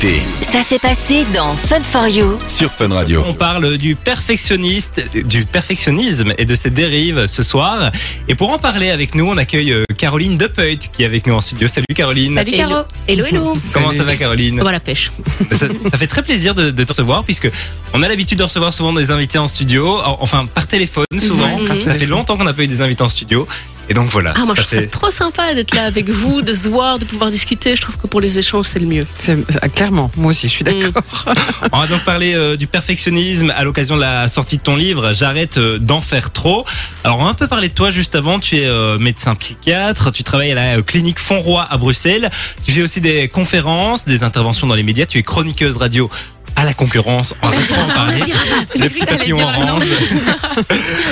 Ça s'est passé dans Fun for You. sur Fun Radio. On parle du perfectionniste, du perfectionnisme et de ses dérives ce soir. Et pour en parler avec nous, on accueille euh, Caroline Depeut qui est avec nous en studio. Salut Caroline. Salut Caro. Hello, hello. Comment ça va Caroline Voilà, pêche. ça, ça fait très plaisir de, de te recevoir puisque on a l'habitude de recevoir souvent des invités en studio, enfin par téléphone souvent. Ça fait longtemps qu'on n'a pas eu des invités en studio. Et donc voilà. Ah, moi, je trouve ça trop sympa d'être là avec vous, de se voir, de pouvoir discuter. Je trouve que pour les échanges, c'est le mieux. C'est- ah, clairement, moi aussi, je suis Mm. d'accord. On va donc parler euh, du perfectionnisme à l'occasion de la sortie de ton livre J'arrête euh, d'en faire trop. Alors on va un peu parler de toi juste avant. Tu es euh, médecin psychiatre, tu travailles à la euh, clinique Fonroy à Bruxelles. Tu fais aussi des conférences, des interventions dans les médias. Tu es chroniqueuse radio à la concurrence. On va pas en parler. Le petit papillon orange.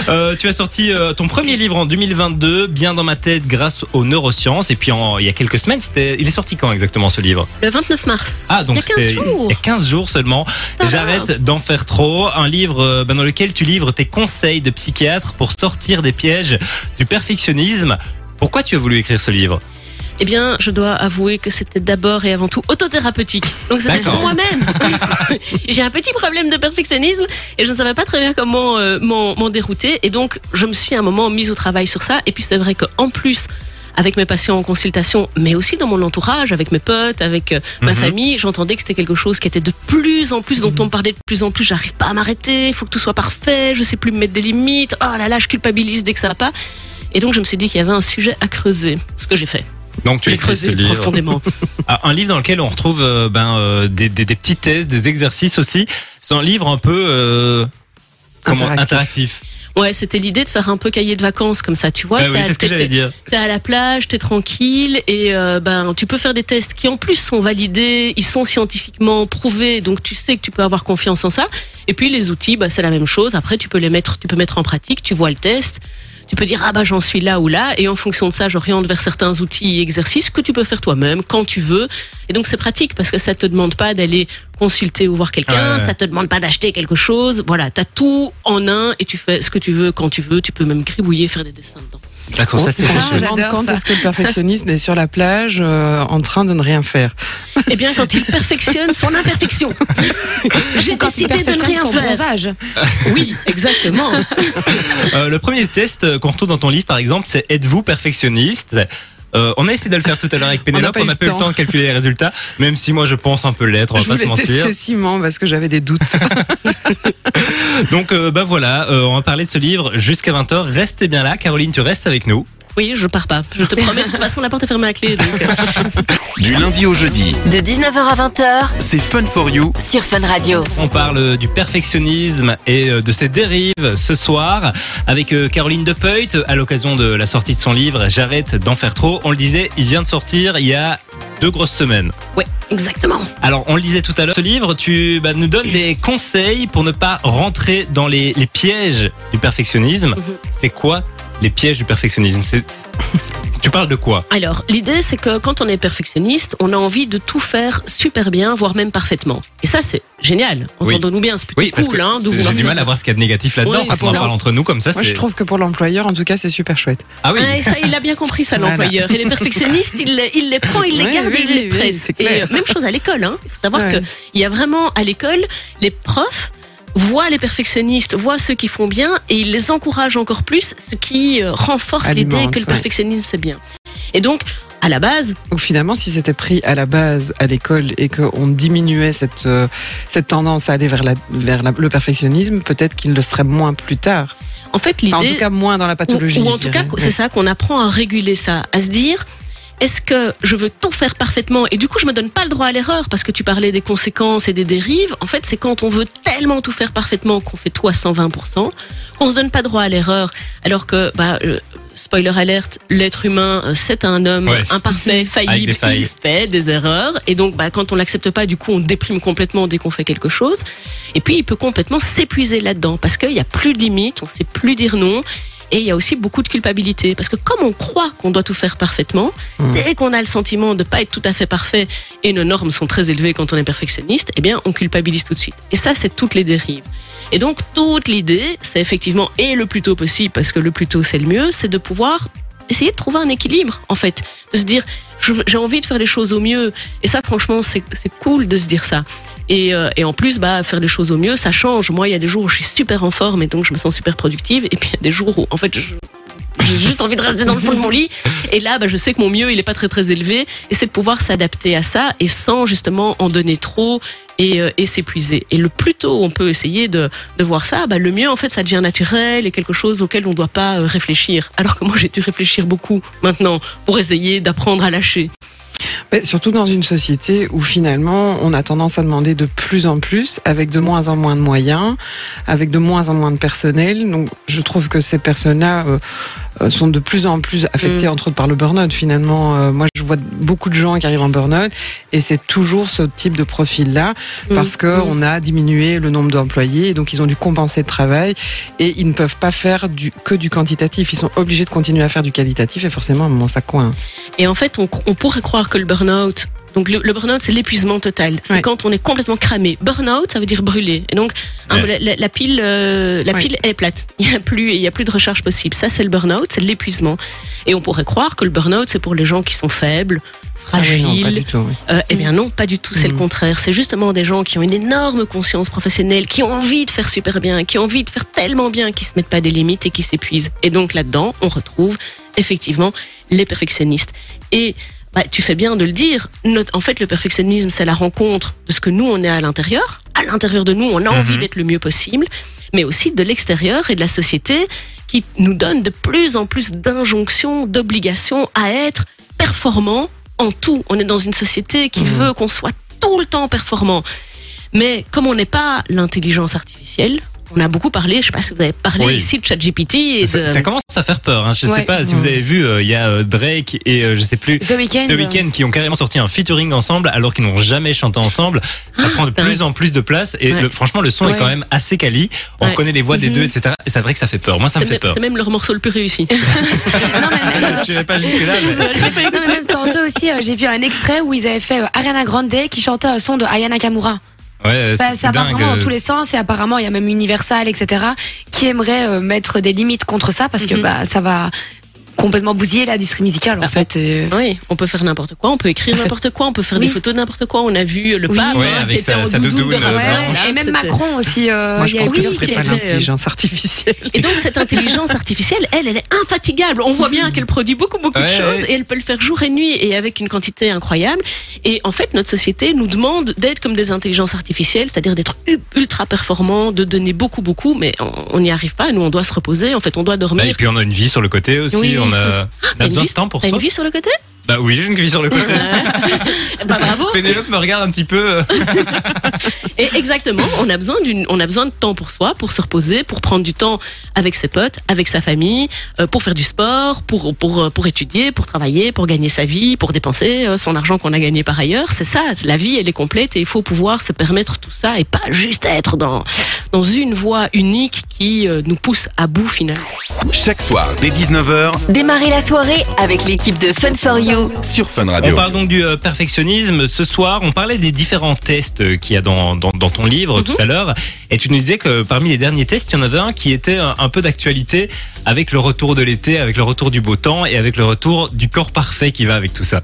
Euh, tu as sorti euh, ton premier livre en 2022, Bien dans ma tête grâce aux neurosciences. Et puis en- il y a quelques semaines, c'était, il est sorti quand exactement ce livre? Le 29 mars. ah, donc Il y a 15 c'était jours. il y a 15 jours seulement. J'arrête d'en faire trop. Un livre euh, ben, dans lequel tu livres tes conseils de psychiatre pour sortir des pièges du perfectionnisme. Pourquoi tu as voulu écrire ce livre? Eh bien, je dois avouer que c'était d'abord et avant tout autothérapeutique. Donc, c'était pour moi-même. J'ai un petit problème de perfectionnisme et je ne savais pas très bien comment euh, m'en dérouter. Et donc, je me suis à un moment mise au travail sur ça. Et puis, c'est vrai qu'en plus, avec mes patients en consultation, mais aussi dans mon entourage, avec mes potes, avec euh, ma Mhm. famille, j'entendais que c'était quelque chose qui était de plus en plus, dont on me parlait de plus en plus. J'arrive pas à m'arrêter, il faut que tout soit parfait, je sais plus me mettre des limites. Oh là là, je culpabilise dès que ça va pas. Et donc, je me suis dit qu'il y avait un sujet à creuser, ce que j'ai fait. Donc tu J'ai creusé livre. profondément. Ah, Un livre dans lequel on retrouve euh, ben, euh, des, des, des petits tests, des exercices aussi. C'est un livre un peu euh, comment, Interactif. interactif. Ouais, c'était l'idée de faire un peu cahier de vacances comme ça, tu vois. T'es- à la plage, t'es tranquille et euh, ben tu peux faire des tests qui en plus sont validés, ils sont scientifiquement prouvés, donc tu sais que tu peux avoir confiance en ça. Et puis les outils, bah, c'est la même chose. Après, tu peux les mettre, tu peux mettre en pratique. Tu vois le test. Tu peux dire ah bah j'en suis là ou là et en fonction de ça j'oriente vers certains outils et exercices que tu peux faire toi-même quand tu veux. Et donc c'est pratique parce que ça te demande pas d'aller consulter ou voir quelqu'un Ouais, ça te demande pas d'acheter quelque chose. Voilà t'as tout en un et tu fais ce que tu veux quand tu veux. Tu peux même gribouiller faire des dessins dedans D'accord, ça c'est demande quand est-ce que le perfectionnisme est sur la plage euh, en train de ne rien faire. Eh bien, quand il perfectionne son imperfection. J'ai décidé de ne rien son faire. bronzage. Oui, exactement. Euh, le premier test qu'on retrouve dans ton livre, par exemple, c'est Êtes-vous perfectionniste? Euh, on a essayé de le faire tout à l'heure avec Pénélope, on n'a pas eu le temps. de calculer les résultats, même si moi je pense un peu l'être, on va je pas se mentir. Simon parce que j'avais des doutes. Donc euh, bah voilà, euh, on va parler de ce livre jusqu'à 20h. Restez bien là, Caroline, tu restes avec nous. Oui, je pars pas. Je te promets, de toute façon, la porte est fermée à clé. Donc, euh, Du lundi au jeudi, De 19h à 20h c'est Fun for You sur Fun Radio. On parle euh, du perfectionnisme et euh, de ses dérives ce soir avec euh, Caroline Depeut à l'occasion de la sortie de son livre J'arrête d'en faire trop. On le disait, il vient de sortir il y a deux grosses semaines. ouais, exactement. Alors, on le disait tout à l'heure, ce livre, tu bah, nous donnes des conseils pour ne pas rentrer dans les, les pièges du perfectionnisme. Mhm. C'est quoi les pièges du perfectionnisme Tu parles de quoi? Alors, l'idée, c'est que quand on est perfectionniste, on a envie de tout faire super bien, voire même parfaitement. Et ça, c'est génial. Oui. Entendons-nous bien, c'est plutôt Oui, parce cool. que Hein, de j'ai du mal à voir ce qu'il y a de négatif là-dedans. Oui, c'est en parle entre nous comme ça. Moi, c'est je trouve que pour l'employeur, en tout cas, c'est super chouette. Ah oui. Ça, il a bien compris ça, Voilà. l'employeur. Et les perfectionnistes, il les, il les prend, il les Oui, garde oui, et il les presse. et euh, même chose à l'école. Hein. Il faut savoir Ouais. que il y a vraiment à l'école, les profs voient les perfectionnistes, voient ceux qui font bien et ils les encouragent encore plus, ce qui euh, renforce l'idée que le ouais. perfectionnisme c'est bien. Et donc, à la base, Donc finalement, si c'était pris à la base à l'école et qu'on diminuait cette, euh, cette tendance à aller vers, la, vers la- le perfectionnisme, peut-être qu'il le serait moins plus tard. en fait, l'idée... Enfin, en tout cas, moins dans la pathologie. Ou, ou en tout cas, c'est ça qu'on apprend à réguler ça, à se dire. Est-ce que je veux tout faire parfaitement et du coup je me donne pas le droit à l'erreur parce que tu parlais des conséquences et des dérives. En fait, c'est quand on veut tellement tout faire parfaitement qu'on fait tout à 120%, qu'on se donne pas droit à l'erreur. Alors que, bah, euh, spoiler alerte, l'être humain, euh, c'est un homme Ouais. imparfait, faillible, il fait des erreurs et donc bah, quand on l'accepte pas, du coup on déprime complètement dès qu'on fait quelque chose. Et puis il peut complètement s'épuiser là-dedans parce qu'il y a plus de limites, on sait plus dire non. Et il y a aussi beaucoup de culpabilité parce que comme on croit qu'on doit tout faire parfaitement, dès qu'on a le sentiment de pas être tout à fait parfait et nos normes sont très élevées quand on est perfectionniste, eh bien on culpabilise tout de suite. Et ça c'est toutes les dérives. Et donc toute l'idée, c'est effectivement et le plus tôt possible parce que le plus tôt c'est le mieux, c'est de pouvoir essayer de trouver un équilibre, en fait. De se dire, j'ai envie de faire les choses au mieux. Et ça, franchement, c'est cool de se dire ça. Et, euh, et en plus, bah, faire les choses au mieux, ça change. Moi, il y a des jours où je suis super en forme et donc je me sens super productive. Et puis, il y a des jours où, en fait, je- j'ai juste envie de rester dans le fond de mon lit. Et là, bah, je sais que mon mieux, il est pas très très élevé. Et c'est de pouvoir s'adapter à ça et sans justement en donner trop et, euh, et s'épuiser. Et le plus tôt on peut essayer de, de voir ça, bah, le mieux, en fait, ça devient naturel et quelque chose auquel on doit pas euh, réfléchir. Alors que moi, j'ai dû réfléchir beaucoup maintenant pour essayer d'apprendre à lâcher. Mais surtout dans une société où finalement on a tendance à demander de plus en plus, avec de moins en moins de moyens, avec de moins en moins de personnel. Donc je trouve que ces personnes-là euh, sont de plus en plus affectées Mm. entre autres par le burn-out. Finalement, euh, moi je vois beaucoup de gens qui arrivent en burn-out et c'est toujours ce type de profil-là parce que Mm. on a diminué le nombre d'employés et donc ils ont dû compenser le travail et ils ne peuvent pas faire du, que du quantitatif. Ils sont obligés de continuer à faire du qualitatif et forcément à un moment ça coince. Et en fait, on, on pourrait croire que le burn-out, donc le, le burn-out, c'est l'épuisement total. C'est Ouais. quand on est complètement cramé. Burn-out, ça veut dire brûler. Et donc, hein, Ouais. la, la- la pile, euh, la Ouais. pile, elle est plate. Il y a plus, il y a plus de recharge possible. Ça, c'est le burn-out, c'est l'épuisement. Et on pourrait croire que le burn-out, c'est pour les gens qui sont faibles, Ah oui, fragiles. non, pas du tout. oui. Euh, eh bien non, pas du tout, c'est le Mhm. contraire. C'est justement des gens qui ont une énorme conscience professionnelle, qui ont envie de faire super bien, qui ont envie de faire tellement bien qu'ils se mettent pas des limites et qui s'épuisent. Et donc là-dedans, on retrouve effectivement les perfectionnistes. Et bah, tu fais bien de le dire. Notre- en fait, le perfectionnisme, c'est la rencontre de ce que nous, on est à l'intérieur. À l'intérieur de nous, on a envie Mhm. d'être le mieux possible, mais aussi de l'extérieur et de la société qui nous donne de plus en plus d'injonctions, d'obligations à être performants en tout. On est dans une société qui veut qu'on soit tout le temps performant. Mais comme on n'est pas l'intelligence artificielle, on a beaucoup parlé, je sais pas si vous avez parlé Oui. ici de ChatGPT et Ça, de... ça commence à faire peur. Hein. Je sais Ouais. pas si vous avez vu, euh, il y a euh, Drake et euh, je sais plus. The Weeknd. The Weeknd qui ont carrément sorti un featuring ensemble alors qu'ils n'ont jamais chanté ensemble. Ça prend de plus en plus de place et Ouais. le- franchement le son est quand même assez quali. On Ouais. reconnaît les voix des Mhm. deux, etc. Et c'est vrai que ça fait peur. Moi ça me fait peur. c'est même leur morceau le plus réussi. Non, mais même, Je vais pas jusque là. Mais... non, mais même tantôt aussi, euh, j'ai vu un extrait où ils avaient fait euh, Ariana Grande qui chantait un son de Aya Nakamura. Ouais, euh, Bah, c'est ça vraiment dans tous les sens et apparemment il y a même Universal, etc. qui aimerait euh, mettre des limites contre ça parce que Mhm. bah ça va complètement bousiller l'industrie musicale en Ah, fait. et- Oui, on peut faire n'importe quoi, on peut écrire n'importe quoi, on peut faire Oui. des photos de n'importe quoi. On a vu le Oui. pape Ouais, hein, avec qui était sa- en sa doudoune doudoune, de euh. Ouais, et même Macron aussi. euh, Moi je il y a- pense que oui, pas était- l'intelligence artificielle. Et donc cette intelligence artificielle, elle, elle est infatigable. On voit bien qu'elle produit beaucoup, beaucoup de choses ouais. et elle peut le faire jour et nuit et avec une quantité incroyable. Et en fait, notre société nous demande d'être comme des intelligences artificielles, c'est-à-dire d'être ultra performants, de donner beaucoup, beaucoup, mais on- n'y arrive pas. Nous, on doit se reposer. En fait, on doit Bah, dormir. et puis on a une vie sur le côté aussi. Oui. On a, on a T'as besoin de temps pour T'as ça. une vie sur le côté? Bah oui, j'ai une vie sur le côté. Bah bravo. Pénélope me regarde un petit peu. Et exactement, on a besoin d'une, on a besoin de temps pour soi, pour se reposer, pour prendre du temps avec ses potes, avec sa famille, euh, pour faire du sport, pour pour euh, pour étudier, pour travailler, pour gagner sa vie, pour dépenser euh, son argent qu'on a gagné par ailleurs. C'est ça, la vie elle est complète et il faut pouvoir se permettre tout ça et pas juste être dans dans une voie unique qui euh, nous pousse à bout finalement. Chaque soir, dès 19h, Démarrer la soirée avec l'équipe de Fun for You. Sur Fun On Radio. parle donc du euh, perfectionnisme. Ce soir, on parlait des différents tests euh, qu'il y a dans, dans, dans ton livre tout à l'heure. Et tu nous disais que parmi les derniers tests, il y en avait un qui était un, un peu d'actualité avec le retour de l'été, avec le retour du beau temps et avec le retour du corps parfait qui va avec tout ça.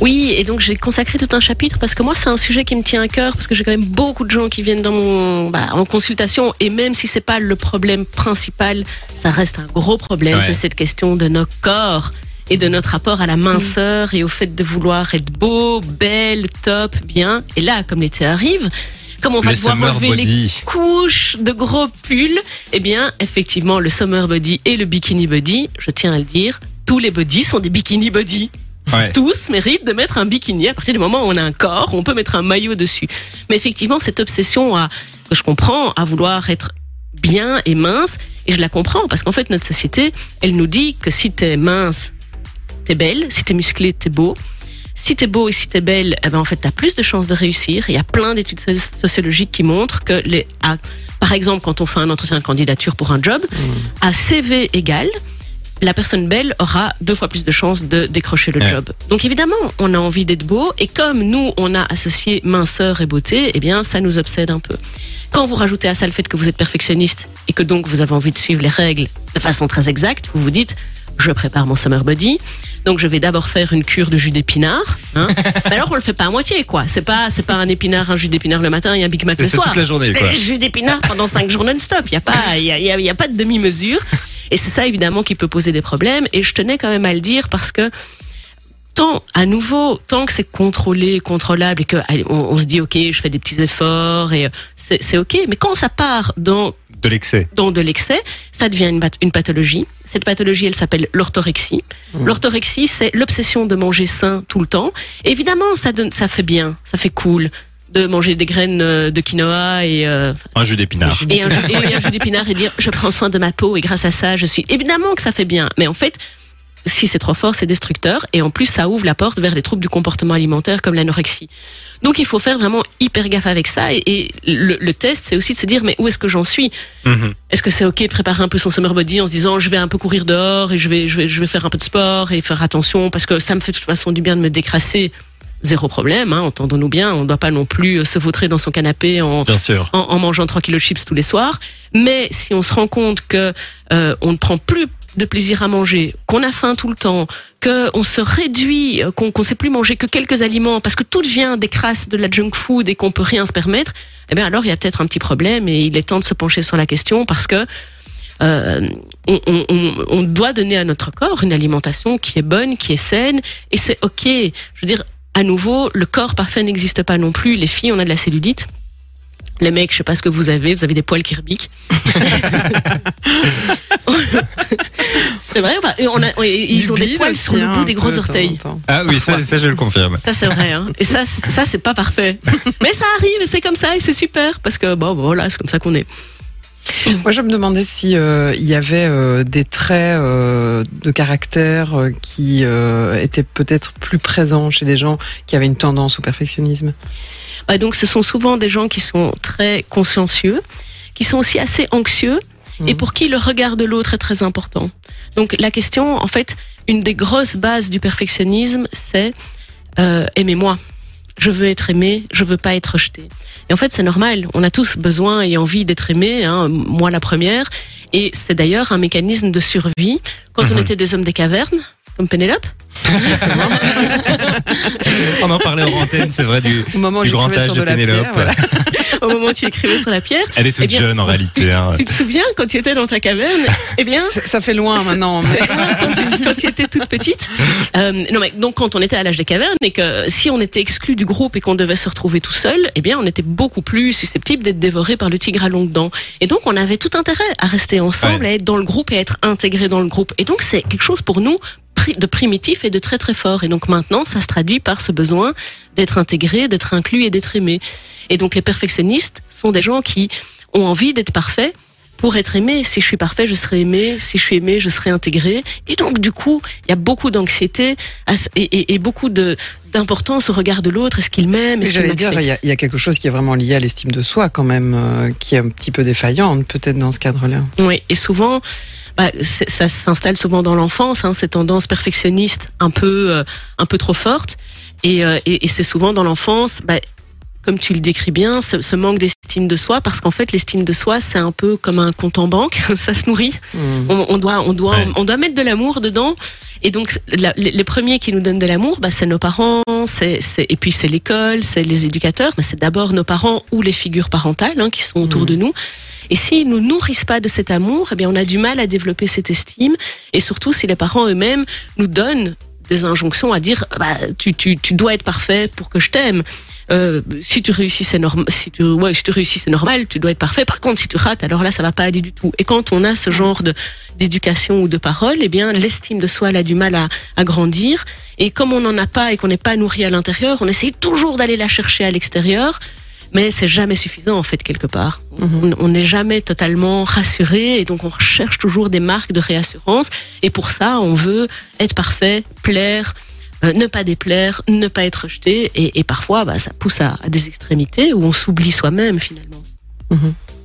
Oui, et donc j'ai consacré tout un chapitre parce que moi c'est un sujet qui me tient à cœur parce que j'ai quand même beaucoup de gens qui viennent dans mon bah, en consultation et même si c'est pas le problème principal, ça reste un gros problème. Ouais. C'est cette question de nos corps et de notre rapport à la minceur et au fait de vouloir être beau, belle, top, bien. Et là, comme l'été arrive, comme on va Le devoir enlever les couches de gros pulls, eh bien, effectivement, le summer body et le bikini body, je tiens à le dire, tous les bodys sont des bikini body Ouais. tous méritent de mettre un bikini. À partir du moment où on a un corps, on peut mettre un maillot dessus. Mais effectivement, cette obsession à, que je comprends, à vouloir être bien et mince, et je la comprends, parce qu'en fait, notre société, elle nous dit que si t'es mince, t'es belle, si t'es musclé, t'es beau. Si t'es beau et si t'es belle, eh ben en fait t'as plus de chances de réussir. Il y a plein d'études so- sociologiques qui montrent que les, à- par exemple quand on fait un entretien de candidature pour un job, à CV égal, la personne belle aura deux fois plus de chances de décrocher le Ouais. job. Donc évidemment, on a envie d'être beau et comme nous, on a associé minceur et beauté, eh bien, ça nous obsède un peu. Quand vous rajoutez à ça le fait que vous êtes perfectionniste et que donc vous avez envie de suivre les règles de façon très exacte, vous vous dites, je prépare mon summer body. Donc je vais d'abord faire une cure de jus d'épinard. Hein. Mais alors on le fait pas à moitié quoi. C'est pas c'est pas un épinard, un jus d'épinard le matin et un Big Mac le C'est soir. toute la journée, quoi. C'est jus d'épinard pendant cinq jours non-stop. Il y a pas il y a, y a- y a pas de demi-mesure. Et c'est ça évidemment qui peut poser des problèmes. Et je tenais quand même à le dire parce que tant à nouveau tant que c'est contrôlé, contrôlable et que allez, on, on se dit ok je fais des petits efforts et euh, c'est c'est ok. Mais quand ça part dans De l'excès. dans de l'excès, ça devient une, une pathologie. Cette pathologie, elle s'appelle l'orthorexie. L'orthorexie, c'est l'obsession de manger sain tout le temps. Évidemment, ça donne, ça fait bien, ça fait cool de manger des graines euh, de quinoa et euh, Un jus d'épinard. et un, jus- et un jus d'épinard et dire je prends soin de ma peau et grâce à ça je suis évidemment que ça fait bien mais en fait si c'est trop fort c'est destructeur. Et en plus ça ouvre la porte vers les troubles du comportement alimentaire comme l'anorexie. Donc il faut faire vraiment hyper gaffe avec ça. Et, et le, le test c'est aussi de se dire mais où est-ce que j'en suis Mhm. est-ce que c'est ok de préparer un peu son summer body en se disant je vais un peu courir dehors et je vais je vais je vais faire un peu de sport et faire attention parce que ça me fait de toute façon du bien de me décrasser. Zéro problème hein, entendons-nous bien. On ne doit pas non plus euh, se vautrer dans son canapé en, en mangeant 3 kilos de chips tous les soirs. Mais si on se rend compte que euh, on ne prend plus de plaisir à manger, qu'on a faim tout le temps, que on se réduit, euh, qu'on qu'on sait plus manger que quelques aliments parce que tout devient des crasses de la junk food et qu'on peut rien se permettre, eh bien alors il y a peut-être un petit problème et il est temps de se pencher sur la question parce que euh, on, on- on- on doit donner à notre corps une alimentation qui est bonne, qui est saine, et c'est ok. Je veux dire, à nouveau, le corps parfait n'existe pas non plus. Les filles, on a de la cellulite. Les mecs, je sais pas ce que vous avez, vous avez des poils qui rebiquent. c'est vrai ou pas Et on a, et ils ont des poils aussi, sur le bout des gros de orteils. temps. Ah oui, ça, ça je le confirme. Ça c'est vrai, hein. Et ça, c'est- ça c'est pas parfait. Mais ça arrive, et c'est comme ça, et c'est super parce que bon, voilà, c'est comme ça qu'on est. Moi, je me demandais si euh, il y avait euh, des traits euh, de caractère euh, qui euh, étaient peut-être plus présents chez des gens qui avaient une tendance au perfectionnisme. Ouais, donc ce sont souvent des gens qui sont très consciencieux, qui sont aussi assez anxieux et Mhm. pour qui le regard de l'autre est très important. Donc la question, en fait, une des grosses bases du perfectionnisme, c'est euh, aimez-moi. Je veux être aimé, je veux pas être rejeté. Et en fait, c'est normal. On a tous besoin et envie d'être aimé, hein, moi la première. Et c'est d'ailleurs un mécanisme de survie. Quand on Mhm. était des hommes des cavernes, comme Pénélope, On en parlait en antenne, c'est vrai, du, Au moment où du grand âge de Pénélope. pierre, voilà. au moment où tu écrivais sur la pierre, Elle est toute Eh bien, jeune en réalité. hein. tu te souviens quand tu étais dans ta caverne Eh bien, Ça fait loin maintenant. mais- c'est loin quand tu, quand tu étais toute petite. Euh, non, mais donc quand on était à l'âge des cavernes et que si on était exclu du groupe et qu'on devait se retrouver tout seul, eh bien, on était beaucoup plus susceptible d'être dévoré par le tigre à longues dents. Et donc, on avait tout intérêt à rester ensemble, Ouais. à être dans le groupe et à être intégré dans le groupe. Et donc, c'est quelque chose pour nous de primitif et de très très fort. Et donc maintenant, ça se traduit par ce besoin d'être intégré, d'être inclus et d'être aimé. Et donc les perfectionnistes sont des gens qui ont envie d'être parfaits pour être aimé. Si je suis parfait, je serai aimé. Si je suis aimé, je serai intégré. Et donc, du coup, il y a beaucoup d'anxiété et, et- et beaucoup de d'importance au regard de l'autre. Est-ce qu'il m'aime? Est-ce qu'il J'allais dire, il y, a, il y a quelque chose qui est vraiment lié à l'estime de soi quand même, euh, qui est un petit peu défaillante peut-être dans ce cadre-là. Oui, et souvent, bah, ça s'installe souvent dans l'enfance, hein, ces tendances perfectionnistes un peu, euh, un peu trop fortes. Et, euh, et c'est souvent dans l'enfance, bah, comme tu le décris bien, ce, ce manque d'estime de soi, parce qu'en fait, l'estime de soi, c'est un peu comme un compte en banque, ça se nourrit. Hmm. On, on doit, on doit, Ouais. on doit mettre de l'amour dedans. Et donc, la- les, premiers qui nous donnent de l'amour, bah, c'est nos parents, c'est, et puis c'est l'école, c'est les éducateurs, mais c'est d'abord nos parents ou les figures parentales hein, qui sont autour Mhm. de nous. Et s'ils nous nourrissent pas de cet amour, eh bien, on a du mal à développer cette estime. Et surtout, si les parents eux-mêmes nous donnent des injonctions à dire, bah, tu, tu, tu dois être parfait pour que je t'aime. Euh, si tu réussis, c'est normal. Si tu, ouais, si tu réussis, c'est normal. Tu dois être parfait. Par contre, si tu rates, alors là, ça va pas aller du tout. Et quand on a ce genre de d'éducation ou de parole, eh bien, l'estime de soi, elle a du mal à, à grandir. Et comme on n'en a pas et qu'on n'est pas nourri à l'intérieur, on essaye toujours d'aller la chercher à l'extérieur. Mais c'est jamais suffisant en fait quelque part. Mhm. On on n'est jamais totalement rassuré et donc on recherche toujours des marques de réassurance. Et pour ça, on veut être parfait, plaire, euh, ne pas déplaire, ne pas être rejeté. Et, et parfois, bah, ça pousse à, à des extrémités où on s'oublie soi-même finalement.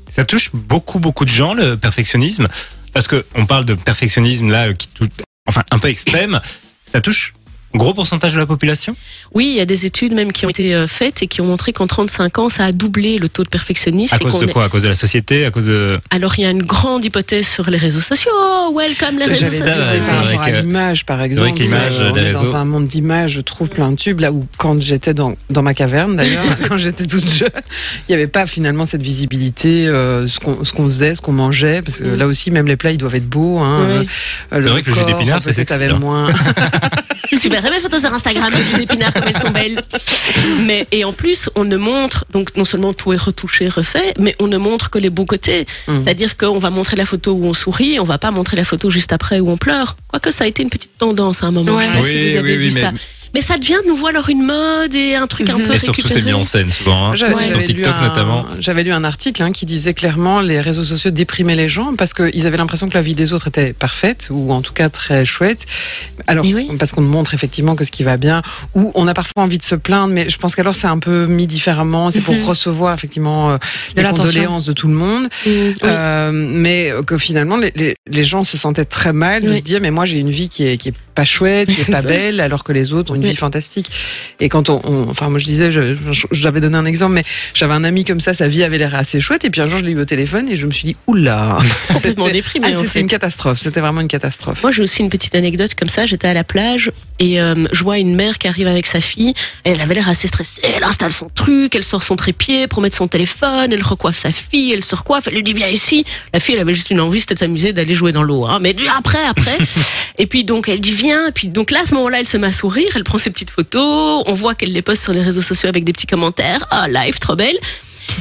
Ça touche beaucoup, beaucoup de gens, le perfectionnisme. Parce que on parle de perfectionnisme là, qui tout, enfin, un peu extrême. Ça touche Gros pourcentage de la population? Oui, il y a des études même qui ont été euh, faites et qui ont montré qu'en 35 ans, ça a doublé le taux de perfectionniste. À cause de est- quoi? À cause de la société? À cause de... Alors il y a une grande hypothèse sur les réseaux sociaux. Welcome les réseaux sociaux. par rapport à l'image, par exemple. l'image euh, on est dans un monde d'images, je trouve plein de tubes. Là où, quand j'étais dans, dans ma caverne, d'ailleurs, quand j'étais toute jeune, il n'y avait pas finalement cette visibilité, euh, ce qu'on faisait, ce qu'on mangeait. Parce que Mm. là aussi, même les plats, ils doivent être beaux. Hein, Oui. Euh, C'est vrai que le jus d'épinards, c'est sexy, avait moins. Verrais mes photos sur Instagram de jus d'épinards comme elles sont belles. Mais et en plus, on ne montre donc non seulement tout est retouché, refait, mais on ne montre que les beaux côtés. Mm. C'est-à-dire qu'on va montrer la photo où on sourit, on va pas montrer la photo juste après où on pleure. Quoique ça a été une petite tendance à un moment. Ouais. Je sais pas Oui, si vous avez oui, vu oui, ça. mais- Mais ça devient de nouveau alors une mode et un truc un Mhm. peu Et surtout, c'est mis en scène souvent. hein. Ouais. Sur TikTok un- notamment. J'avais lu un article hein, qui disait clairement les réseaux sociaux déprimaient les gens parce qu'ils avaient l'impression que la vie des autres était parfaite ou en tout cas très chouette. Alors oui. parce qu'on montre effectivement que ce qui va bien ou on a parfois envie de se plaindre, mais je pense qu'alors c'est un peu mis différemment. C'est pour Mhm. recevoir effectivement euh, les condoléances de tout le monde, Mm, oui. Euh, mais que finalement les, les, les gens se sentaient très mal de Oui. se dire mais moi j'ai une vie qui est qui est pas chouette, qui est pas ça. belle, alors que les autres ont une Oui. vie fantastique. Et quand on, on- enfin moi je disais, j'avais donné un exemple, mais j'avais un ami comme ça, sa vie avait l'air assez chouette, et puis un jour je l'ai eu au téléphone et je me suis dit oula, Complètement C'était- déprimé, ah, en c'était fait. une catastrophe, c'était vraiment une catastrophe. Moi, j'ai aussi une petite anecdote comme ça. J'étais à la plage et euh, je vois une mère qui arrive avec sa fille. Elle avait l'air assez stressée. Elle installe son truc, elle sort son trépied pour mettre son téléphone, elle recoiffe sa fille, elle se recoiffe, elle lui dit viens ici. La fille, elle avait juste une envie, c'était de s'amuser, d'aller jouer dans l'eau. Hein. Mais après, après. et puis donc, elle dit viens. Et puis donc là, à ce moment-là, elle se met à sourire, elle prend ses petites photos. On voit qu'elle les poste sur les réseaux sociaux avec des petits commentaires. Ah, live, trop belle.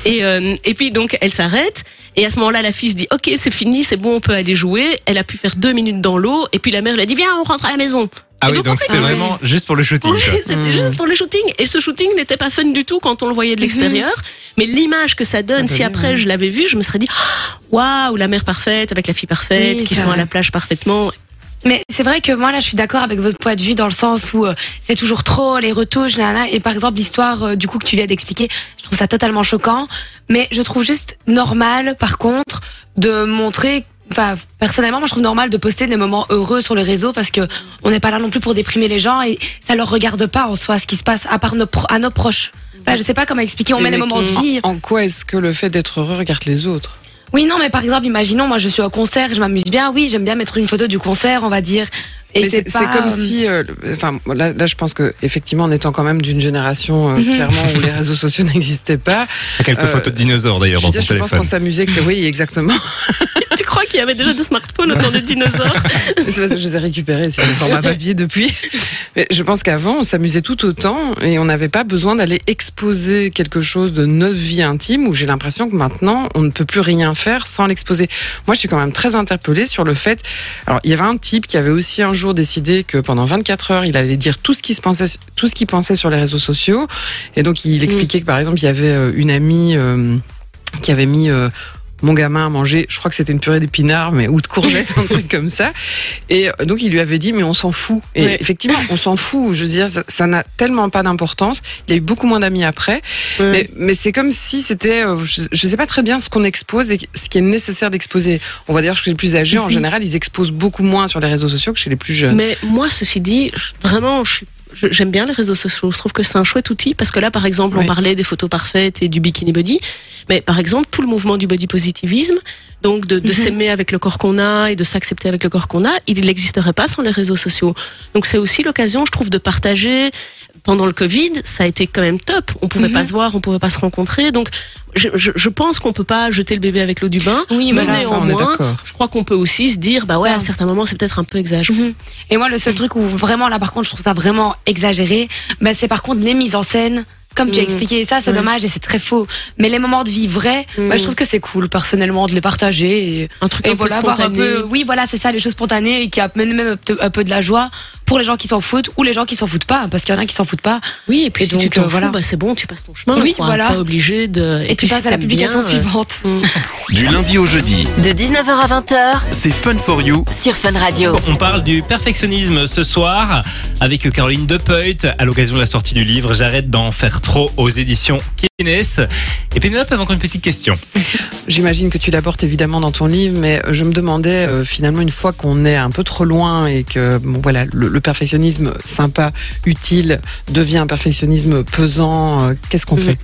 Et, euh, et puis donc elle s'arrête et à ce moment-là la fille se dit ok c'est fini c'est bon on peut aller jouer elle a pu faire deux minutes dans l'eau et puis la mère lui a dit viens on rentre à la maison Ah Et oui, donc, c'était c'est- vraiment juste pour le shooting. oui c'était Mm. juste pour le shooting et ce shooting n'était pas fun du tout quand on le voyait de l'extérieur mais l'image que ça donne si après je l'avais vu je me serais dit waouh la mère parfaite avec la fille parfaite Oui, qui sont à la plage parfaitement Mais c'est vrai que moi là je suis d'accord avec votre point de vue dans le sens où euh, c'est toujours trop les retouches nana et par exemple l'histoire euh, du coup que tu viens d'expliquer je trouve ça totalement choquant. Mais je trouve juste normal par contre de montrer enfin personnellement moi je trouve normal de poster des moments heureux sur les réseaux parce que on n'est pas là non plus pour déprimer les gens et ça leur regarde pas en soi ce qui se passe à part nos pro- à nos proches. Enfin je sais pas comment expliquer on Et met les moments de vie. En quoi est-ce que le fait d'être heureux regarde les autres? Oui non mais par exemple imaginons moi je suis au concert je m'amuse bien oui j'aime bien mettre une photo du concert on va dire et c'est pas c'est comme euh, si, euh, enfin, là, là, je pense que effectivement, en étant quand même d'une génération euh, Mhm. clairement où les réseaux sociaux n'existaient pas, quelques Euh, photos de dinosaures d'ailleurs je, dans veux dire, ton je pense téléphone. qu'on s'amusait que, oui, exactement. tu crois qu'il y avait déjà des smartphones autour des dinosaures? C'est parce que je les ai récupérés, c'est le format papier depuis. Mais je pense qu'avant, on s'amusait tout autant et on n'avait pas besoin d'aller exposer quelque chose de notre vie intime où j'ai l'impression que maintenant, on ne peut plus rien faire sans l'exposer. Moi, je suis quand même très interpellée sur le fait. Alors, il y avait un type qui avait aussi un jour décidé que pendant 24 heures, il allait dire tout ce qu'il pensait, tout ce qu'il pensait sur les réseaux sociaux. Et donc, il expliquait que par exemple, il y avait euh, une amie euh, qui avait mis euh, mon gamin a mangé, je crois que c'était une purée d'épinards, mais ou de courgettes, un truc comme ça. Et euh, donc il lui avait dit, mais on s'en fout. Et Ouais. effectivement, on s'en fout. Je veux dire, ça- n'a tellement pas d'importance. Il a eu beaucoup moins d'amis après, mais, mais c'est comme si c'était, euh, je, je sais pas très bien ce qu'on expose et ce qui est nécessaire d'exposer. On va dire que chez les plus âgés, en général, ils exposent beaucoup moins sur les réseaux sociaux que chez les plus jeunes. Mais moi, ceci dit, vraiment, je suis- j'aime bien les réseaux sociaux. Je trouve que c'est un chouette outil parce que là, par exemple, on parlait des photos parfaites et du bikini body. Mais par exemple, tout le mouvement du body positivisme, donc de, de Mhm. s'aimer avec le corps qu'on a et de s'accepter avec le corps qu'on a, il n'existerait pas sans les réseaux sociaux. Donc c'est aussi l'occasion, je trouve, de partager. Pendant le Covid, ça a été quand même top. On pouvait Mhm. pas se voir, on pouvait pas se rencontrer. Donc je, je, je pense qu'on peut pas jeter le bébé avec l'eau du bain. Oui, mais néanmoins, je crois qu'on peut aussi se dire, bah ouais, à Ouais. certains moments, c'est peut-être un peu exagéré. Mhm. Et moi, le seul truc où vraiment, là, par contre, je trouve ça vraiment exagéré, ben, c'est par contre les mises en scène. Comme tu as Mhm. expliqué, ça, c'est Ouais. dommage et c'est très faux. Mais les moments de vie vrais, Mhm. ben, je trouve que c'est cool, personnellement, de les partager. Et, Un truc et un peu voilà, avoir un spontané. peu, oui, voilà, c'est ça, les choses spontanées et qui amènent même un peu, peu de la joie pour les gens qui s'en foutent ou les gens qui s'en foutent pas, parce qu'il y en a qui s'en foutent pas. Oui, et puis Et si donc, tu t'en euh, fous, voilà. bah c'est bon, tu passes ton chemin. Oui, quoi. voilà. Pas obligé de. Et, tu si passes à la publication bien, euh, suivante. mm. Du lundi au jeudi, De 19h à 20h c'est Fun for You sur Fun Radio. On parle du perfectionnisme ce soir avec Caroline Depeut à l'occasion de la sortie du livre J'arrête d'en faire trop aux éditions Guinness. Et Pénélope avait encore une petite question. J'imagine que tu l'abordes évidemment dans ton livre, mais je me demandais euh, finalement une fois qu'on est un peu trop loin et que bon voilà le, le perfectionnisme sympa, utile devient un perfectionnisme pesant, euh, qu'est-ce qu'on Mhm. fait?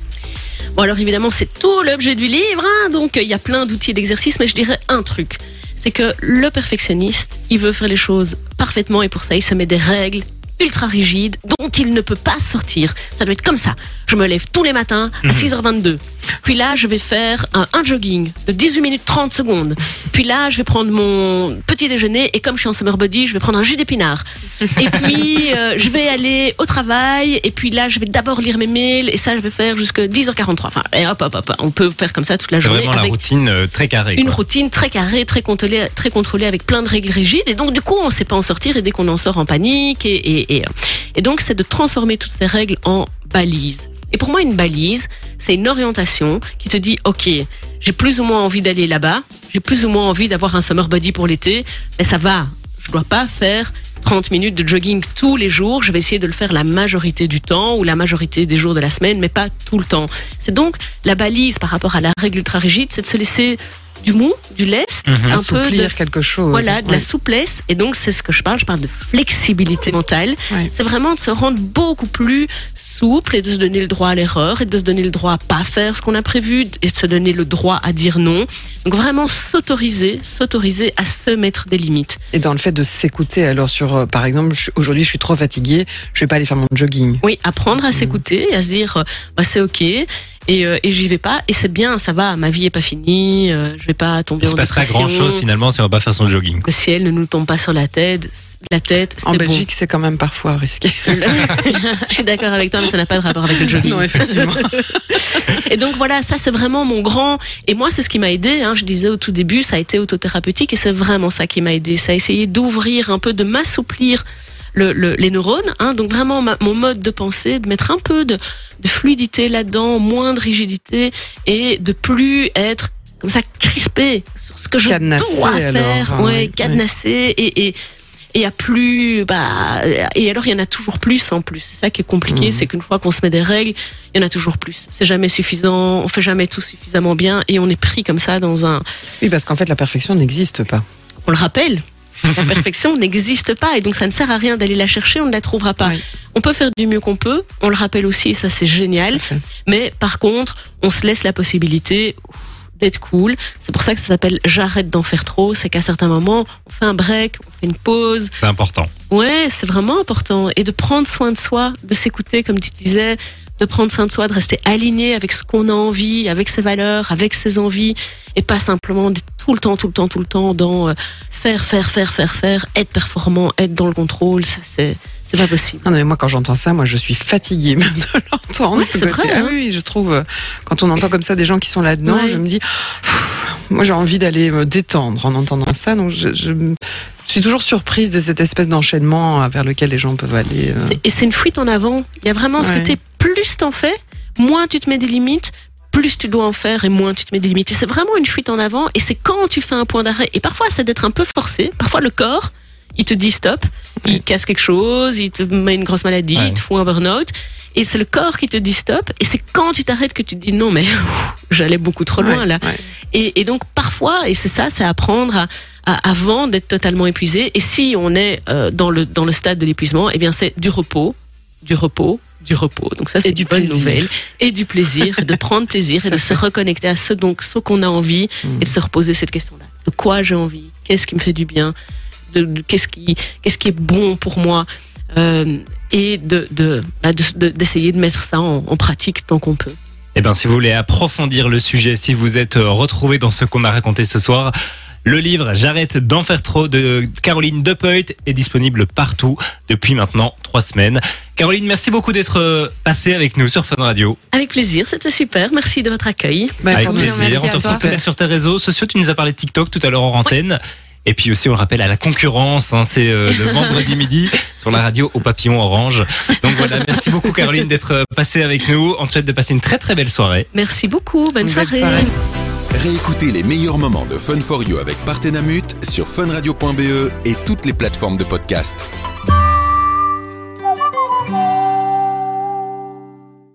Bon alors évidemment c'est tout l'objet du livre, hein, donc euh, il y a plein d'outils et d'exercices, mais je dirais un truc, c'est que le perfectionniste, il veut faire les choses parfaitement et pour ça il se met des règles ultra rigides dont il ne peut pas sortir. Ça doit être comme ça. Je me lève tous les matins à 6h22. Puis là, je vais faire un, un jogging de 18 minutes 30 secondes. Puis là, je vais prendre mon petit déjeuner et comme je suis en summer body, je vais prendre un jus d'épinard. Et puis, euh, je vais aller au travail et puis là, je vais d'abord lire mes mails et ça, je vais faire jusqu'à 10h43. Enfin, et hop, hop, hop, on peut faire comme ça toute la journée vraiment la avec routine euh, très carrée. une quoi. routine très carrée, très contrôlée, très contrôlée avec plein de règles rigides. Et donc, du coup, on ne sait pas en sortir et dès qu'on en sort en panique. Et, et, et, donc, c'est de transformer toutes ces règles en balises. Et pour moi, une balise, c'est une orientation qui te dit, OK, j'ai plus ou moins envie d'aller là-bas, j'ai plus ou moins envie d'avoir un summer body pour l'été, mais ça va. Je dois pas faire 30 minutes de jogging tous les jours. Je vais essayer de le faire la majorité du temps ou la majorité des jours de la semaine, mais pas tout le temps. C'est donc la balise par rapport à la règle ultra rigide, c'est de se laisser du mou, du lest, Mhm. un peu de, quelque chose. voilà, de la souplesse. Et donc, c'est ce que je parle. Je parle de flexibilité mentale. Ouais. C'est vraiment de se rendre beaucoup plus souple et de se donner le droit à l'erreur et de se donner le droit à pas faire ce qu'on a prévu et de se donner le droit à dire non. Donc, vraiment s'autoriser, s'autoriser à se mettre des limites. Et dans le fait de s'écouter, alors sur, euh, par exemple, aujourd'hui je suis trop fatiguée, je vais pas aller faire mon jogging. Oui, apprendre à s'écouter et à se dire, euh, bah, c'est ok. Et, euh, et j'y vais pas et c'est bien ça va ma vie est pas finie euh, je vais pas tomber Il se en passe pas dépression grand chose finalement si on va pas faire son jogging. le ciel ne nous tombe pas sur la tête la tête En c'est bon. Belgique, c'est quand même parfois risqué. je suis d'accord avec toi, mais ça n'a pas de rapport avec le jogging. non, effectivement. Et donc voilà, ça c'est vraiment mon grand. Et moi, c'est ce qui m'a aidé. Hein, je disais au tout début, ça a été autothérapeutique et c'est vraiment ça qui m'a aidé. Ça a essayé d'ouvrir un peu, de m'assouplir. Le, le- les neurones, hein, donc vraiment ma- mon mode de pensée, de mettre un peu de, de fluidité là-dedans, moins de rigidité et de plus être comme ça crispé sur ce que je Cadenassé, dois alors, faire, hein, ouais, cadenassé et, et et y a plus bah et alors il y en a toujours plus en plus. C'est ça qui est compliqué Mhm. c'est qu'une fois qu'on se met des règles il y en a toujours plus. C'est jamais suffisant on fait jamais tout suffisamment bien et on est pris comme ça dans un Oui, parce qu'en fait, la perfection n'existe pas. on le rappelle la perfection n'existe pas et donc ça ne sert à rien d'aller la chercher on ne la trouvera pas Oui. on peut faire du mieux qu'on peut on le rappelle aussi et ça c'est génial mais par contre on se laisse la possibilité d'être cool c'est pour ça que ça s'appelle j'arrête d'en faire trop c'est qu'à certains moments on fait un break on fait une pause C'est important. Ouais, c'est vraiment important. Et de prendre soin de soi, de s'écouter, comme tu disais, de prendre soin de soi, de rester aligné avec ce qu'on a envie, avec ses valeurs, avec ses envies, et pas simplement tout le temps, tout le temps, tout le temps dans euh, faire, faire, faire, faire, faire, être performant, être dans le contrôle. Ça, c'est, c'est pas possible. Ah non, mais moi, quand j'entends ça, moi, je suis fatiguée même de l'entendre. Ouais, ce c'est vrai, Ah hein. oui, je trouve, euh, quand on entend comme ça des gens qui sont là-dedans, Ouais. je me dis, pff, moi, j'ai envie d'aller me détendre en entendant ça. Donc, je, je, je suis toujours surprise de cette espèce d'enchaînement euh, vers lequel les gens peuvent aller. euh. Et c'est une fuite en avant. Il y a vraiment ce Ouais. côté, plus t'en fais, moins tu te mets des limites, plus tu dois en faire et moins tu te mets des limites. Et c'est vraiment une fuite en avant. Et c'est quand tu fais un point d'arrêt. Et parfois, c'est d'être un peu forcé. Parfois, le corps, il te dit stop, il casse quelque chose, il te met une grosse maladie, Ouais. il te fout un burn-out. Et c'est le corps qui te dit stop. Et c'est quand tu t'arrêtes que tu te dis non, mais j'allais beaucoup trop loin Ouais, là. ouais. Et, et donc parfois, et c'est ça, c'est apprendre à, à- avant d'être totalement épuisé. Et si on est euh, dans le dans le stade de l'épuisement, eh bien c'est du repos, du repos, du repos. Donc ça c'est du bonne plaisir. nouvelle et du plaisir, de prendre plaisir et de se reconnecter à ce donc ce qu'on a envie Mm. et de se reposer cette question-là. De quoi j'ai envie? Qu'est-ce qui me fait du bien? De, de- qu'est-ce qui qu'est-ce qui est bon pour moi? Euh, et de de bah, de- de- d'essayer de mettre ça en, en pratique tant qu'on peut. Eh bien, si vous voulez approfondir le sujet, si vous êtes euh, retrouvé dans ce qu'on a raconté ce soir, le livre J'arrête d'en faire trop de Caroline Depeut est disponible partout depuis maintenant trois semaines. Caroline, merci beaucoup d'être euh, passée avec nous sur Fun Radio. Avec plaisir, c'était super. Merci de votre accueil. Bah, avec merci plaisir. On à te retrouve peut-être sur tes réseaux sociaux. Tu nous as parlé de TikTok tout à l'heure en antenne. Et puis aussi, on le rappelle à la concurrence, hein, c'est euh, le vendredi midi sur la radio au papillon orange. Donc voilà, merci beaucoup Caroline d'être euh, passée avec nous. On te souhaite de passer une très très belle soirée. Merci beaucoup. Bonne soirée. soirée. Réécoutez les meilleurs moments de Fun for You avec Partenamut sur funradio.be et toutes les plateformes de podcast.